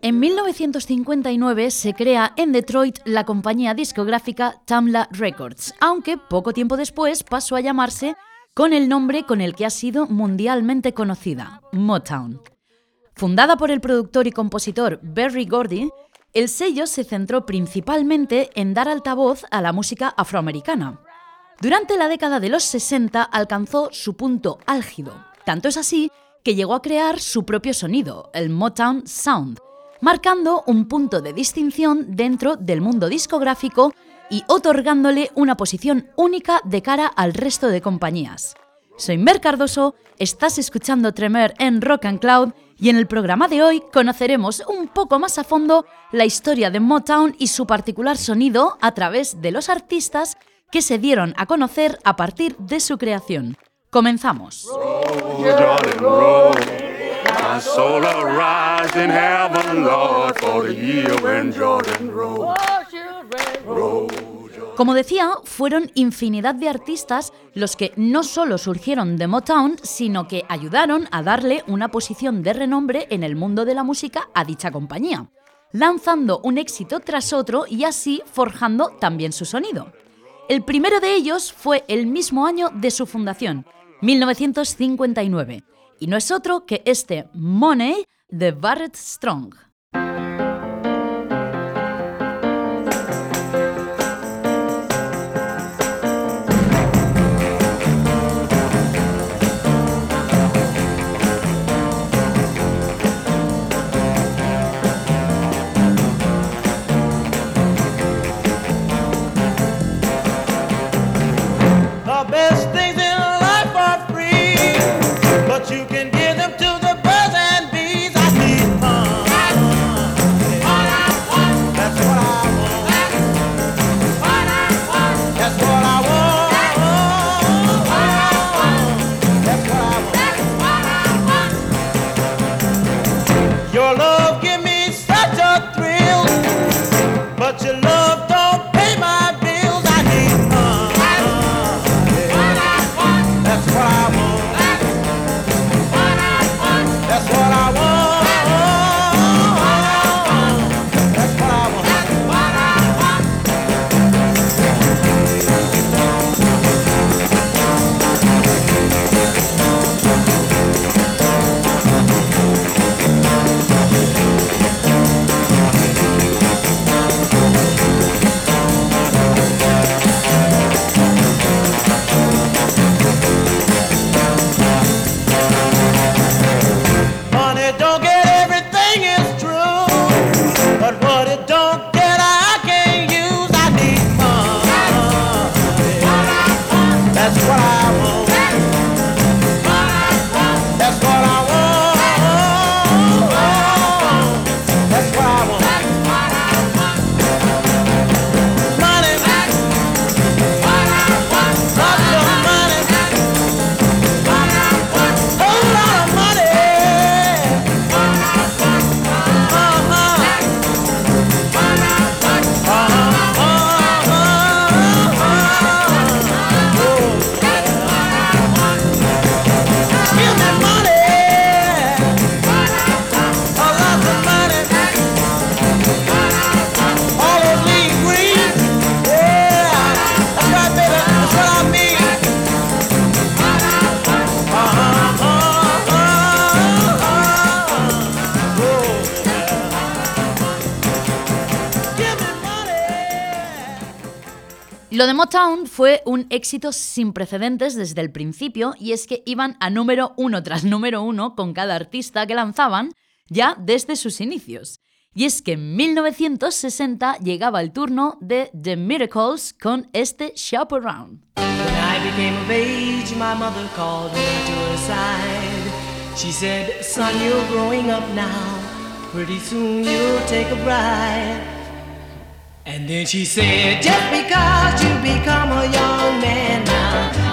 En 1959 se crea en Detroit la compañía discográfica Tamla Records, aunque poco tiempo después pasó a llamarse con el nombre con el que ha sido mundialmente conocida, Motown. Fundada por el productor y compositor Berry Gordy, el sello se centró principalmente en dar altavoz a la música afroamericana. Durante la década de los 60 alcanzó su punto álgido, tanto es así que llegó a crear su propio sonido, el Motown Sound, marcando un punto de distinción dentro del mundo discográfico y otorgándole una posición única de cara al resto de compañías. Soy Mer Cardoso, estás escuchando Tremer en Rock and Cloud y en el programa de hoy conoceremos un poco más a fondo la historia de Motown y su particular sonido a través de los artistas que se dieron a conocer a partir de su creación. Comenzamos. Como decía, fueron infinidad de artistas los que no solo surgieron de Motown, sino que ayudaron a darle una posición de renombre en el mundo de la música a dicha compañía, lanzando un éxito tras otro y así forjando también su sonido. El primero de ellos fue el mismo año de su fundación, 1959, y no es otro que este Money de Barrett Strong. Town fue un éxito sin precedentes desde el principio y es que iban a número uno tras número uno con cada artista que lanzaban ya desde sus inicios. Y es que en 1960 llegaba el turno de The Miracles con este Chaperone. She said, son, you're growing up now. Pretty soon you'll take a bride. And then she said, just because you become a young man now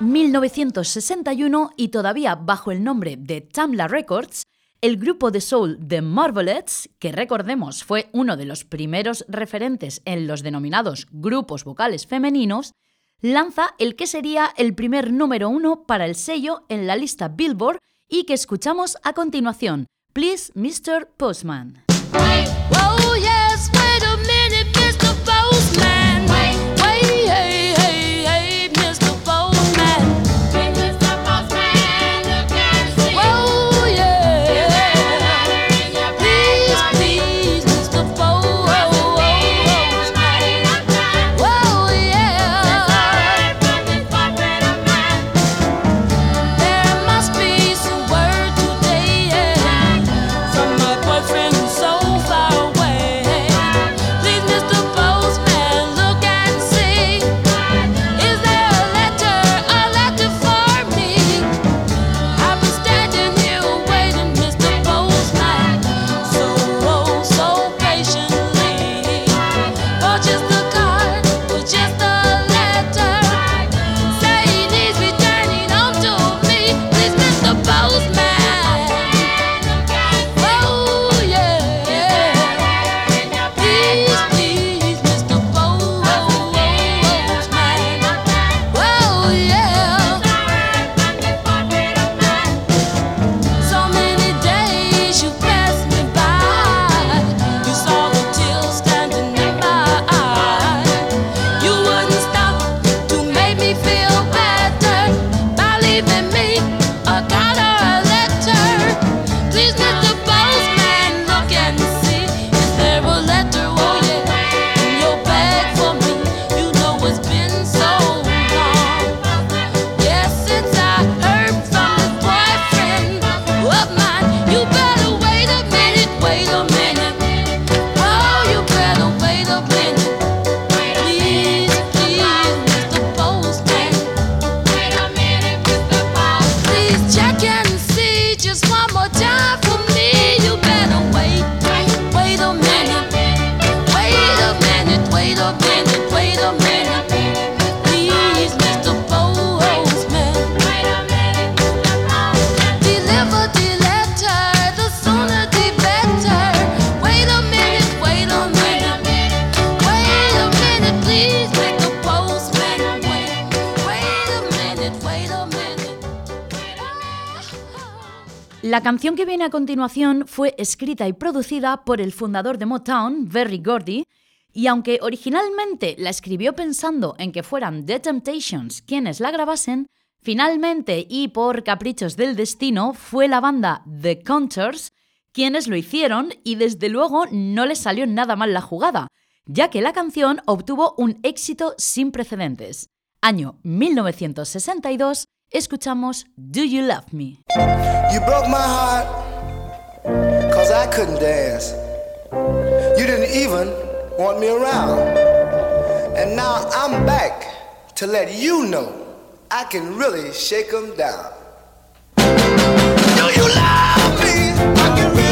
1961 y todavía bajo el nombre de Tamla Records, el grupo de soul The Marvelettes, que recordemos fue uno de los primeros referentes en los denominados grupos vocales femeninos, lanza el que sería el primer número uno para el sello en la lista Billboard y que escuchamos a continuación, Please Mr. Postman. continuación fue escrita y producida por el fundador de Motown, Berry Gordy, y aunque originalmente la escribió pensando en que fueran The Temptations quienes la grabasen, finalmente y por caprichos del destino fue la banda The Contors quienes lo hicieron y desde luego no les salió nada mal la jugada, ya que la canción obtuvo un éxito sin precedentes. Año 1962, escuchamos Do You Love Me? Cause I couldn't dance. You didn't even want me around. And now I'm back to let you know I can really shake them down. Do you love me? I can really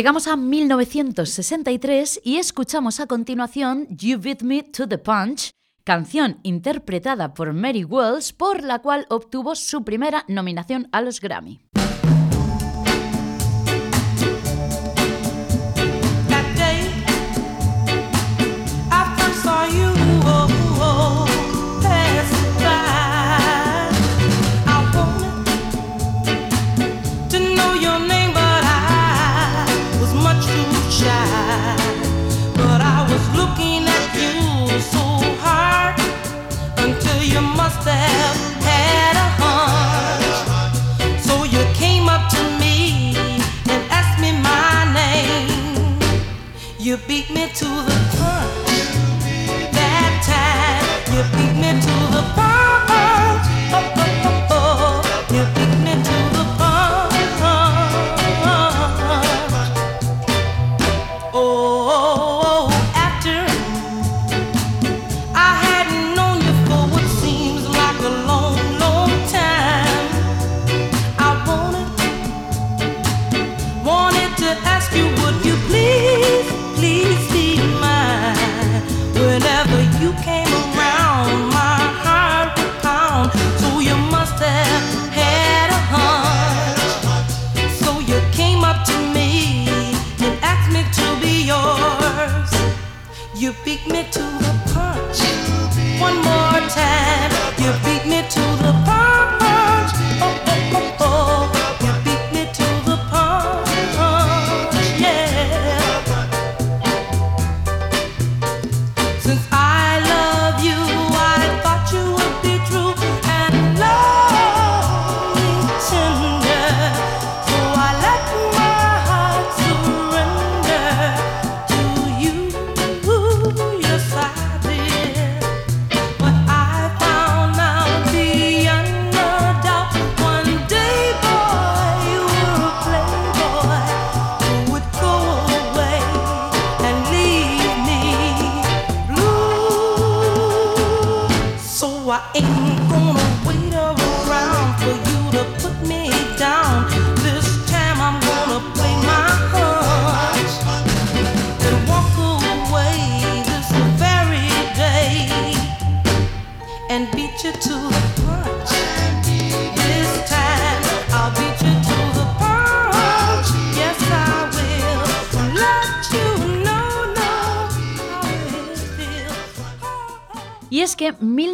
Llegamos a 1963 y escuchamos a continuación You Beat Me to the Punch, canción interpretada por Mary Wells, por la cual obtuvo su primera nominación a los Grammy.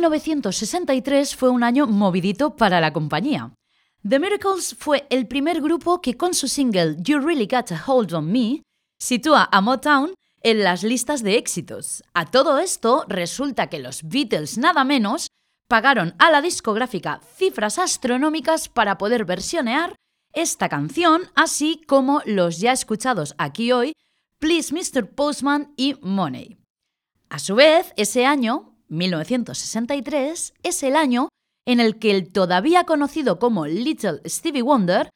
1963 fue un año movidito para la compañía. The Miracles fue el primer grupo que con su single You Really Got a Hold on Me sitúa a Motown en las listas de éxitos. A todo esto resulta que los Beatles nada menos pagaron a la discográfica cifras astronómicas para poder versionear esta canción, así como los ya escuchados aquí hoy Please Mr. Postman y Money. A su vez, ese año, 1963, es el año en el que el todavía conocido como Little Stevie Wonder,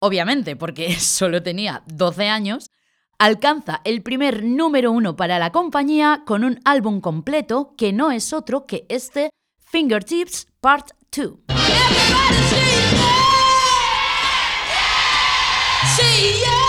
obviamente porque solo tenía 12 años, alcanza el primer número uno para la compañía con un álbum completo que no es otro que este Fingertips Part 2. Everybody say yeah. Say yeah.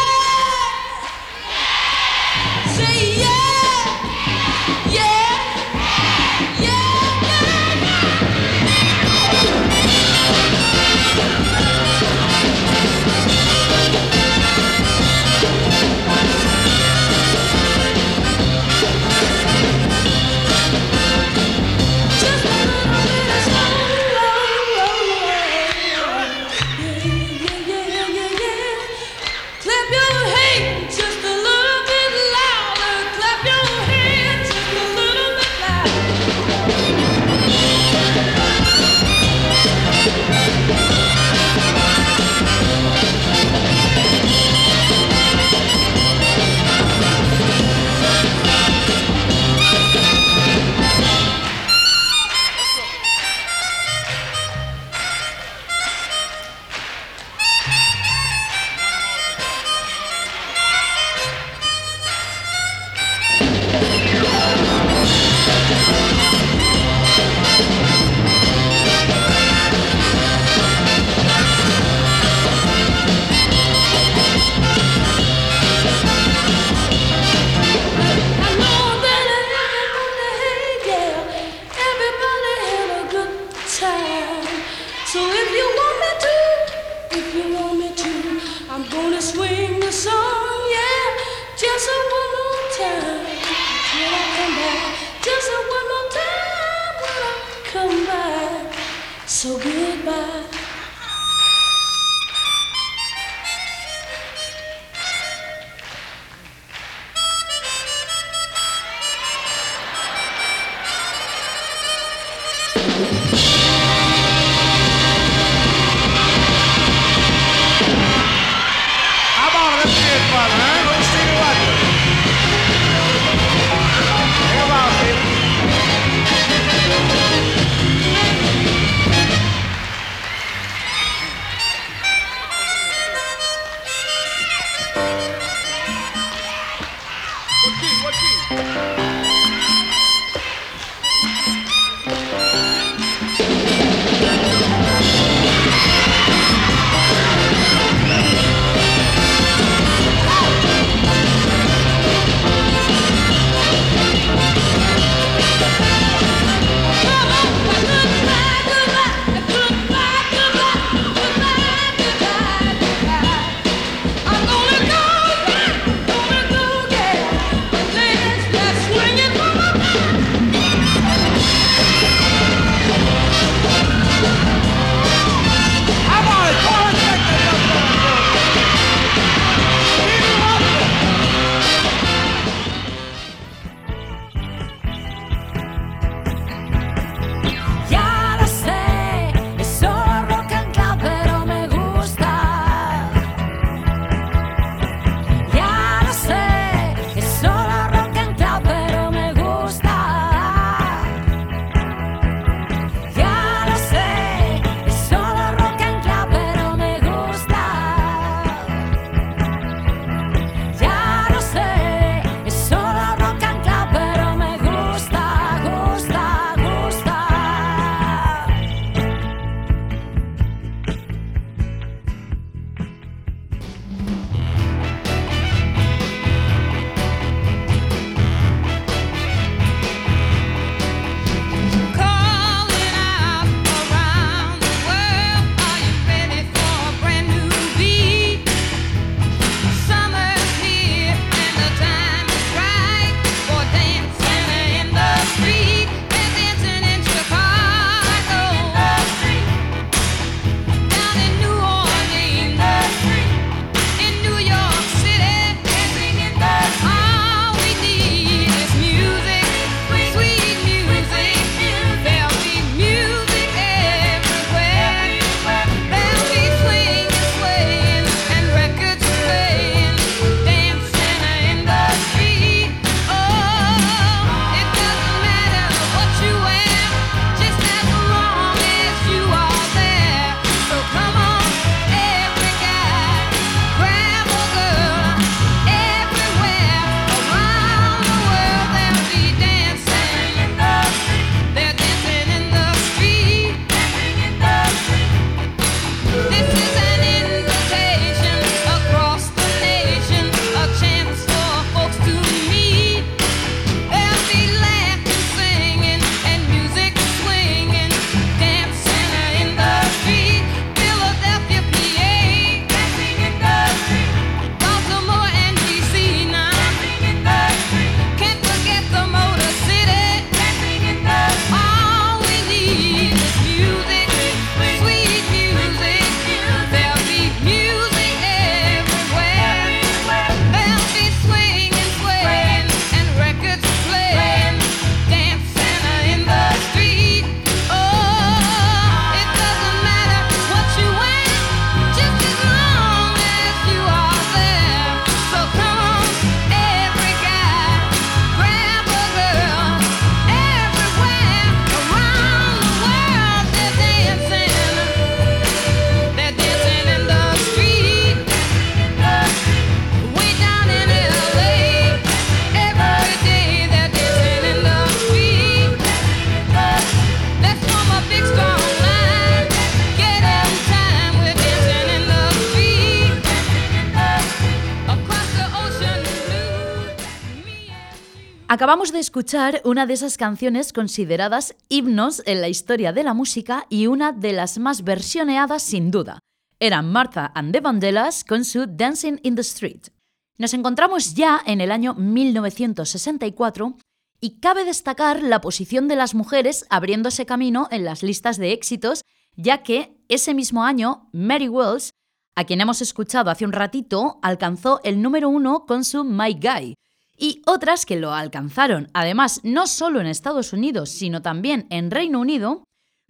Acabamos de escuchar una de esas canciones consideradas himnos en la historia de la música y una de las más versioneadas sin duda. Era Martha and the Vandellas con su Dancing in the Street. Nos encontramos ya en el año 1964 y cabe destacar la posición de las mujeres abriéndose camino en las listas de éxitos, ya que ese mismo año Mary Wells, a quien hemos escuchado hace un ratito, alcanzó el número uno con su My Guy, y otras que lo alcanzaron, además no solo en Estados Unidos, sino también en Reino Unido,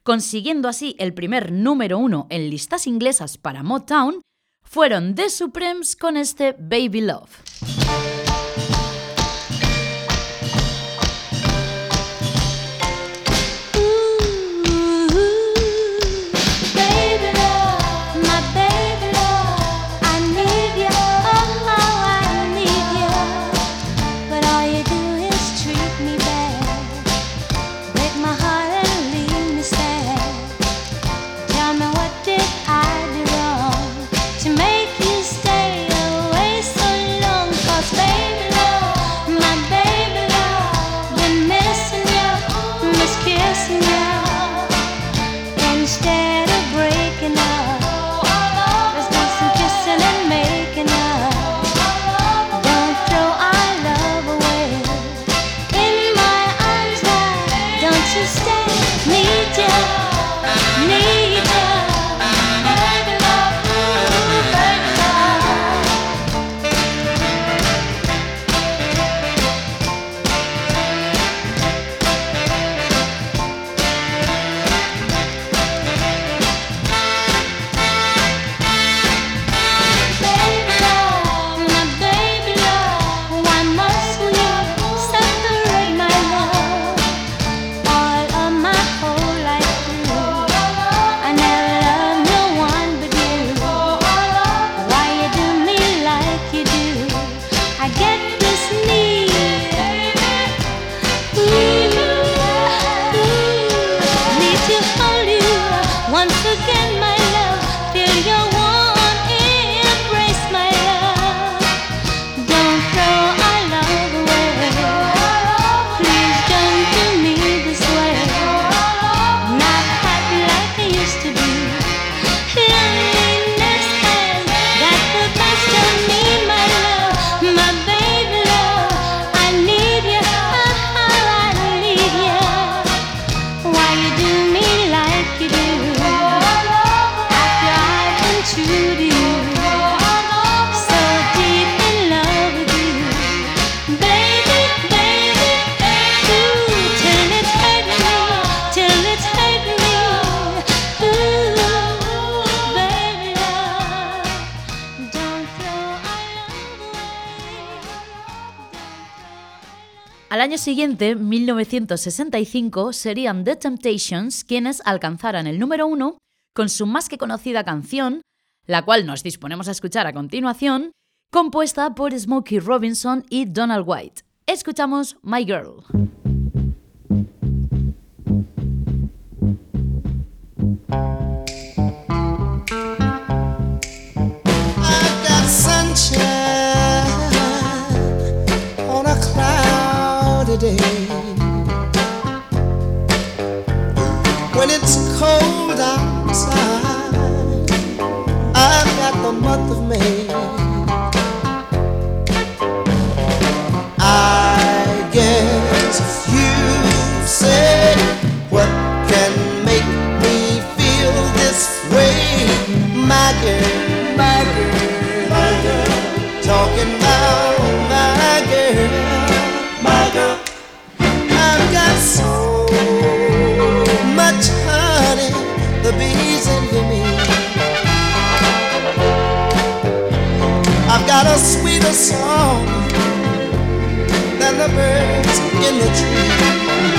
consiguiendo así el primer número uno en listas inglesas para Motown, fueron The Supremes con este Baby Love. Siguiente, 1965, serían The Temptations quienes alcanzaran el número uno con su más que conocida canción, la cual nos disponemos a escuchar a continuación, compuesta por Smokey Robinson y Donald White. Escuchamos My Girl. me. Song than the birds in the trees.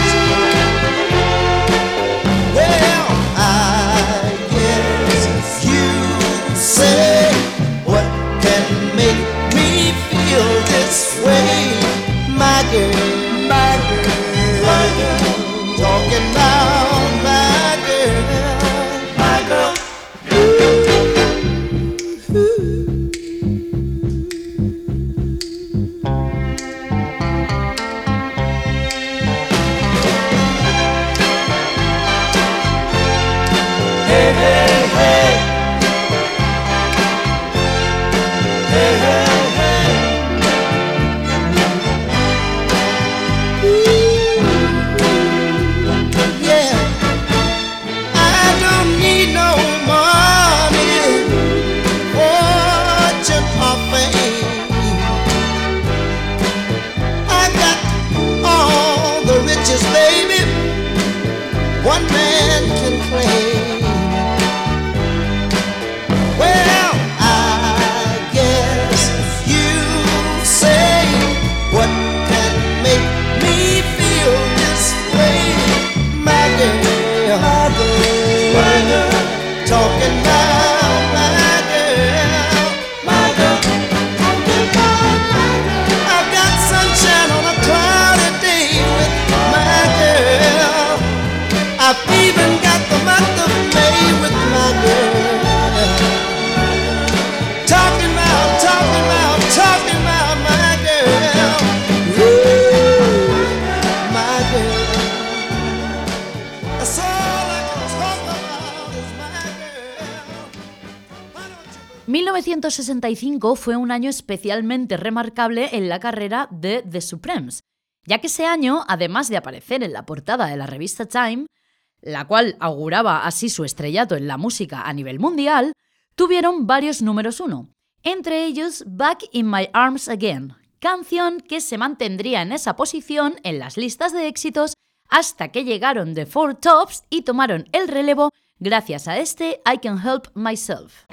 1965 fue un año especialmente remarcable en la carrera de The Supremes, ya que ese año, además de aparecer en la portada de la revista Time, la cual auguraba así su estrellato en la música a nivel mundial, tuvieron varios números uno, entre ellos Back in My Arms Again, canción que se mantendría en esa posición en las listas de éxitos hasta que llegaron The Four Tops y tomaron el relevo gracias a este I Can Help Myself.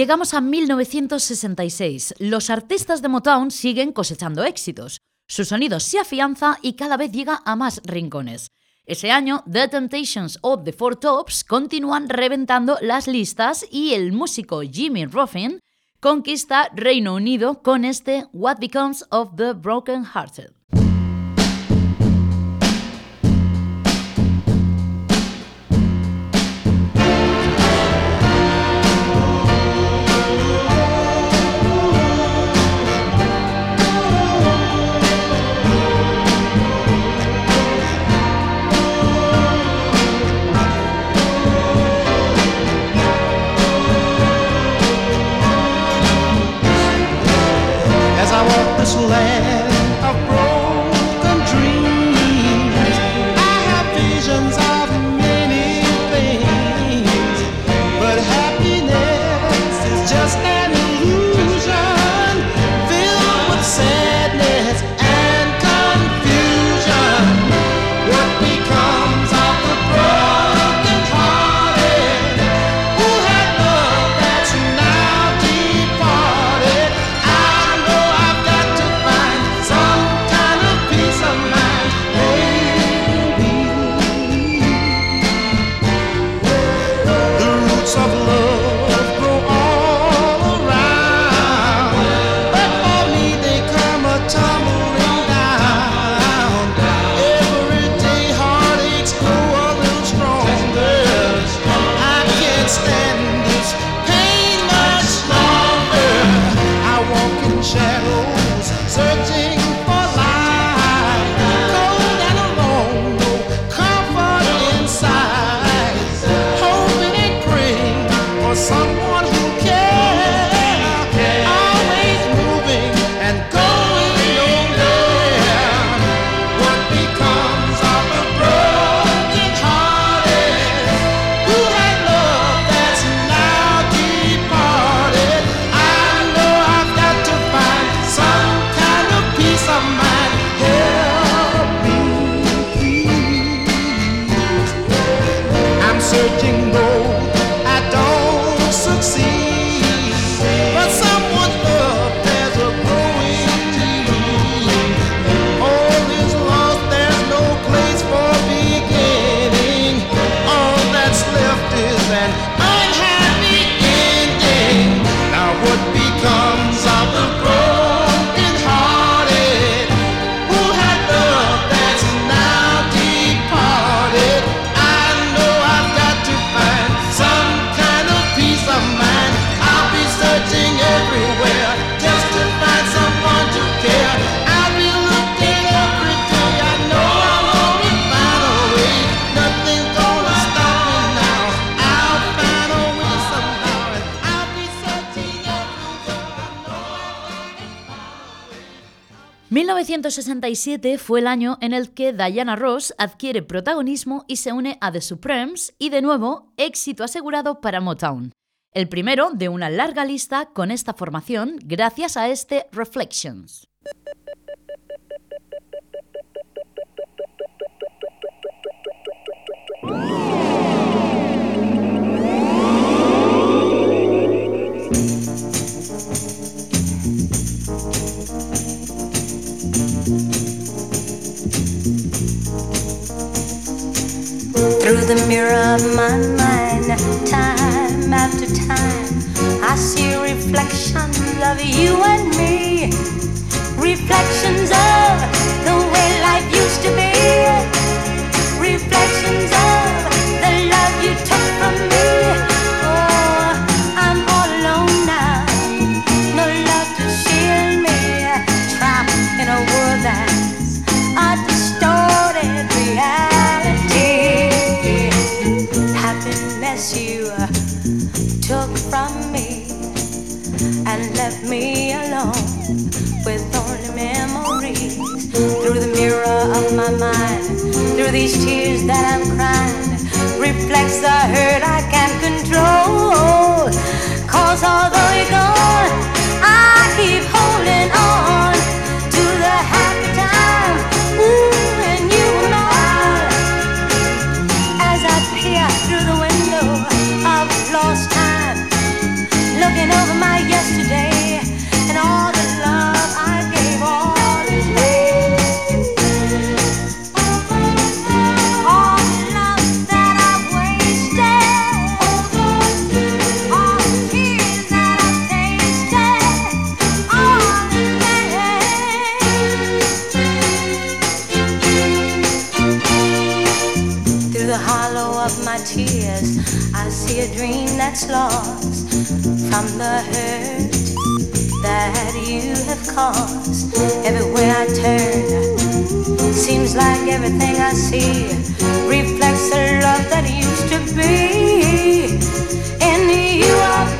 Llegamos a 1966. Los artistas de Motown siguen cosechando éxitos. Su sonido se afianza y cada vez llega a más rincones. Ese año, The Temptations o The Four Tops continúan reventando las listas y el músico Jimmy Ruffin conquista Reino Unido con este What Becomes of the Broken Hearted. shadows searching 1967 fue el año en el que Diana Ross adquiere protagonismo y se une a The Supremes y de nuevo éxito asegurado para Motown. El primero de una larga lista con esta formación gracias a este Reflections. The mirror of my mind, time after time, I see reflections of you and me. Reflections of the way life used to be. Reflections of the love you took from me. Through the mirror of my mind through these tears that i'm crying reflects the hurt i can't control. Cause although you're gone i keep holding on A dream that's lost from the hurt that you have caused. Everywhere I turn, seems like everything I see reflects the love that used to be. In you, I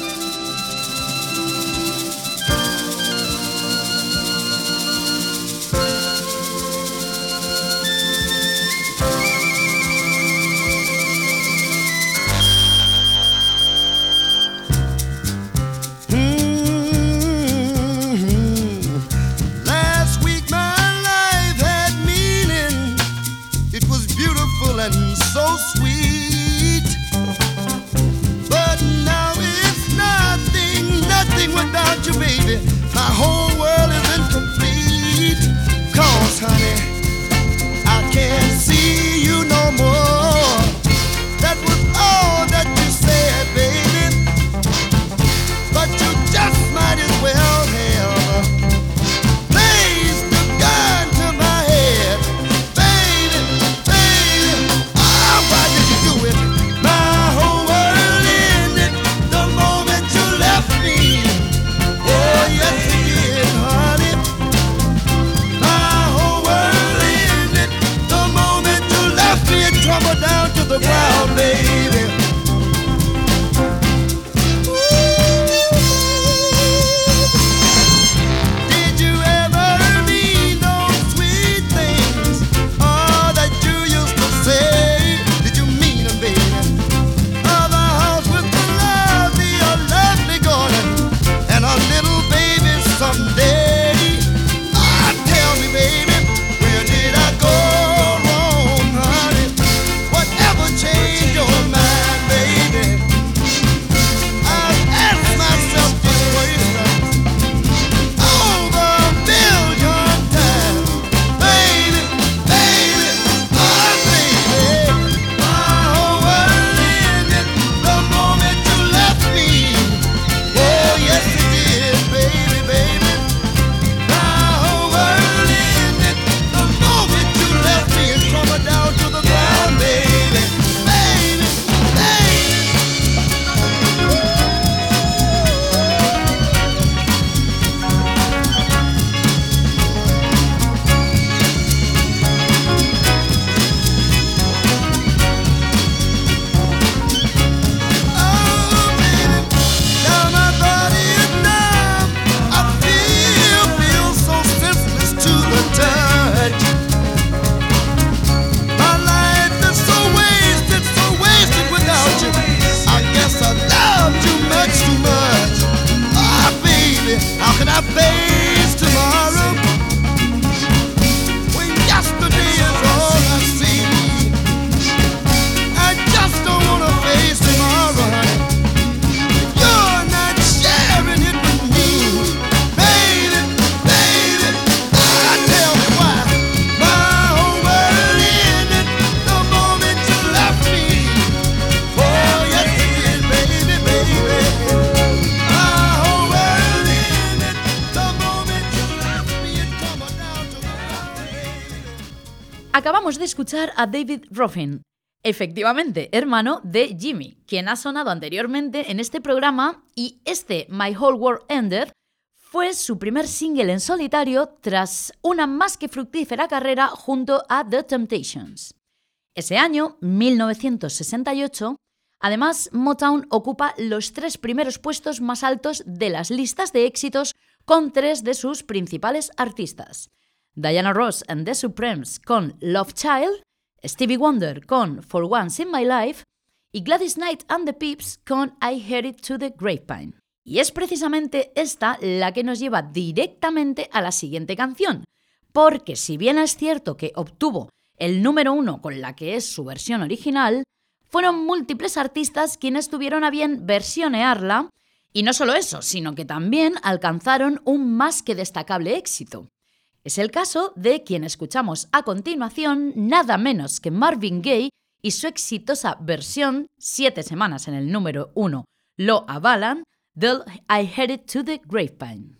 A David Ruffin, efectivamente hermano de Jimmy, quien ha sonado anteriormente en este programa y este My Whole World Ended fue su primer single en solitario tras una más que fructífera carrera junto a The Temptations. Ese año, 1968, además Motown ocupa los tres primeros puestos más altos de las listas de éxitos con tres de sus principales artistas. Diana Ross and the Supremes con Love Child, Stevie Wonder con For Once in My Life y Gladys Knight and the Pips con I Heard It to the Grapevine. Y es precisamente esta la que nos lleva directamente a la siguiente canción, porque si bien es cierto que obtuvo el número uno con la que es su versión original, fueron múltiples artistas quienes tuvieron a bien versionearla, y no solo eso, sino que también alcanzaron un más que destacable éxito. Es el caso de quien escuchamos a continuación, nada menos que Marvin Gaye y su exitosa versión, siete semanas en el número uno, lo avalan, del I Headed to the Grapevine.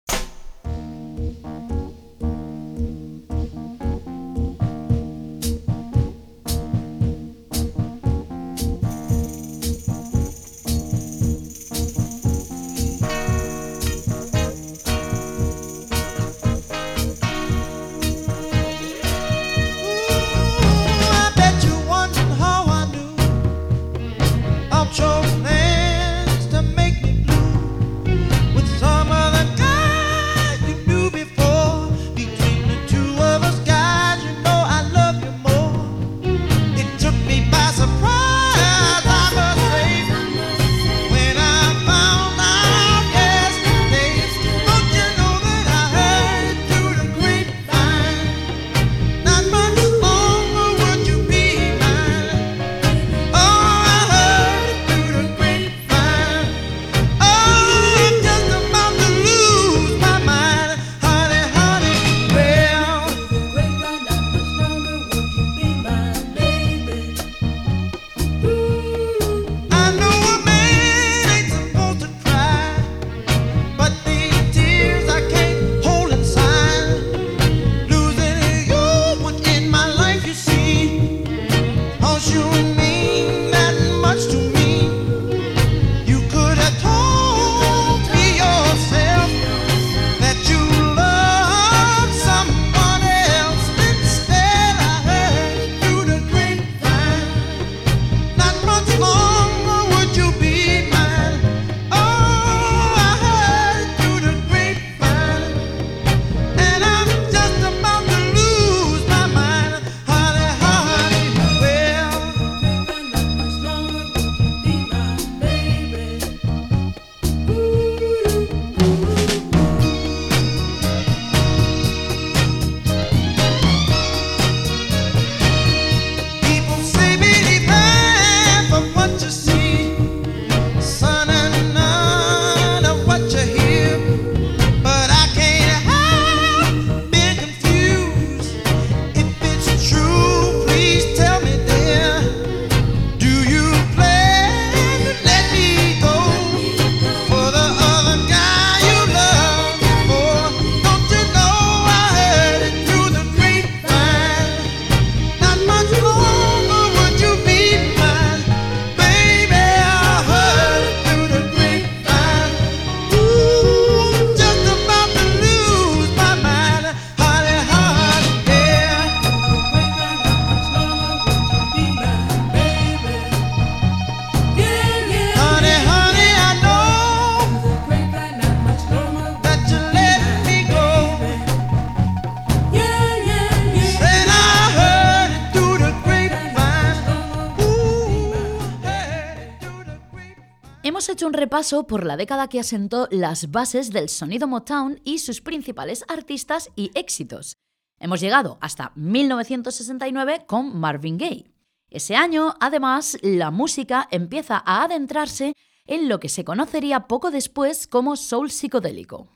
Un repaso por la década que asentó las bases del sonido Motown y sus principales artistas y éxitos. Hemos llegado hasta 1969 con Marvin Gaye. Ese año, además, la música empieza a adentrarse en lo que se conocería poco después como soul psicodélico.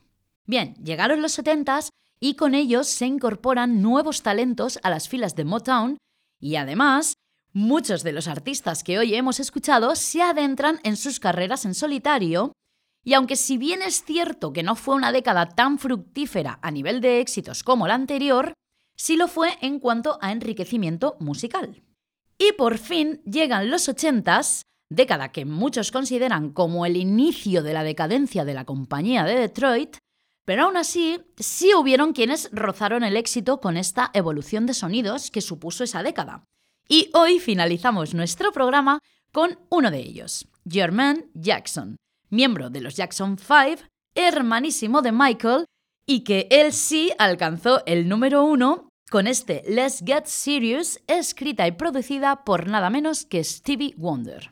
Bien, llegaron los 70s y con ellos se incorporan nuevos talentos a las filas de Motown y además muchos de los artistas que hoy hemos escuchado se adentran en sus carreras en solitario y aunque si bien es cierto que no fue una década tan fructífera a nivel de éxitos como la anterior, sí lo fue en cuanto a enriquecimiento musical. Y por fin llegan los 80s, década que muchos consideran como el inicio de la decadencia de la compañía de Detroit, pero aún así sí hubieron quienes rozaron el éxito con esta evolución de sonidos que supuso esa década. Y hoy finalizamos nuestro programa con uno de ellos, Jermaine Jackson, miembro de los Jackson 5, hermanísimo de Michael, y que él sí alcanzó el número uno con este Let's Get Serious, escrita y producida por nada menos que Stevie Wonder.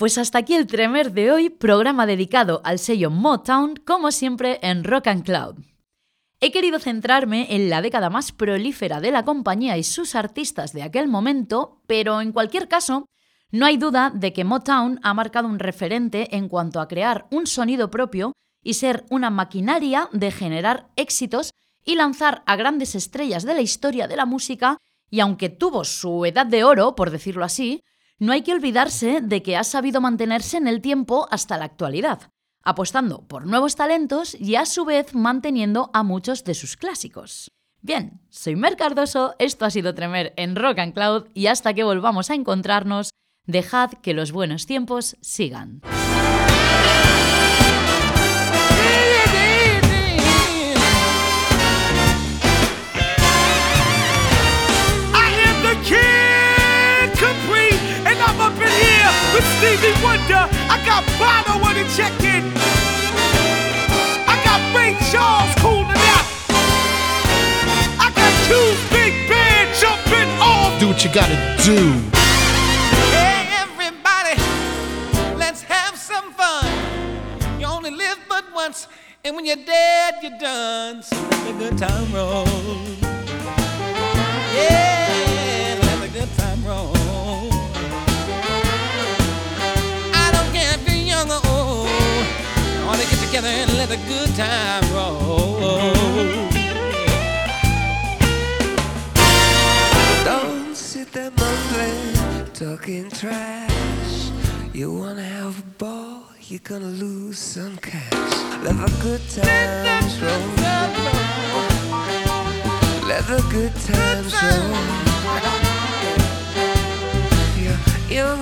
Pues hasta aquí el Tremer de hoy, programa dedicado al sello Motown, como siempre en Rock and Cloud. He querido centrarme en la década más prolífera de la compañía y sus artistas de aquel momento, pero en cualquier caso, no hay duda de que Motown ha marcado un referente en cuanto a crear un sonido propio y ser una maquinaria de generar éxitos y lanzar a grandes estrellas de la historia de la música, y aunque tuvo su edad de oro, por decirlo así, no hay que olvidarse de que ha sabido mantenerse en el tiempo hasta la actualidad, apostando por nuevos talentos y a su vez manteniendo a muchos de sus clásicos. Bien, soy Mer Cardoso, esto ha sido Tremer en Rock and Cloud y hasta que volvamos a encontrarnos, dejad que los buenos tiempos sigan. Stevie Wonder. I got Bono on the check-in. I got Ray Charles cooling out. I got two big jumping off. Do what you gotta do. Hey everybody, let's have some fun. You only live but once, and when you're dead, you're done. So let the good time roll. Yeah. Want to get together and let the good time roll. Don't sit there mumbling, talking trash. You wanna have a ball, you're gonna lose some cash. Let the good times roll. Let the good times roll. You're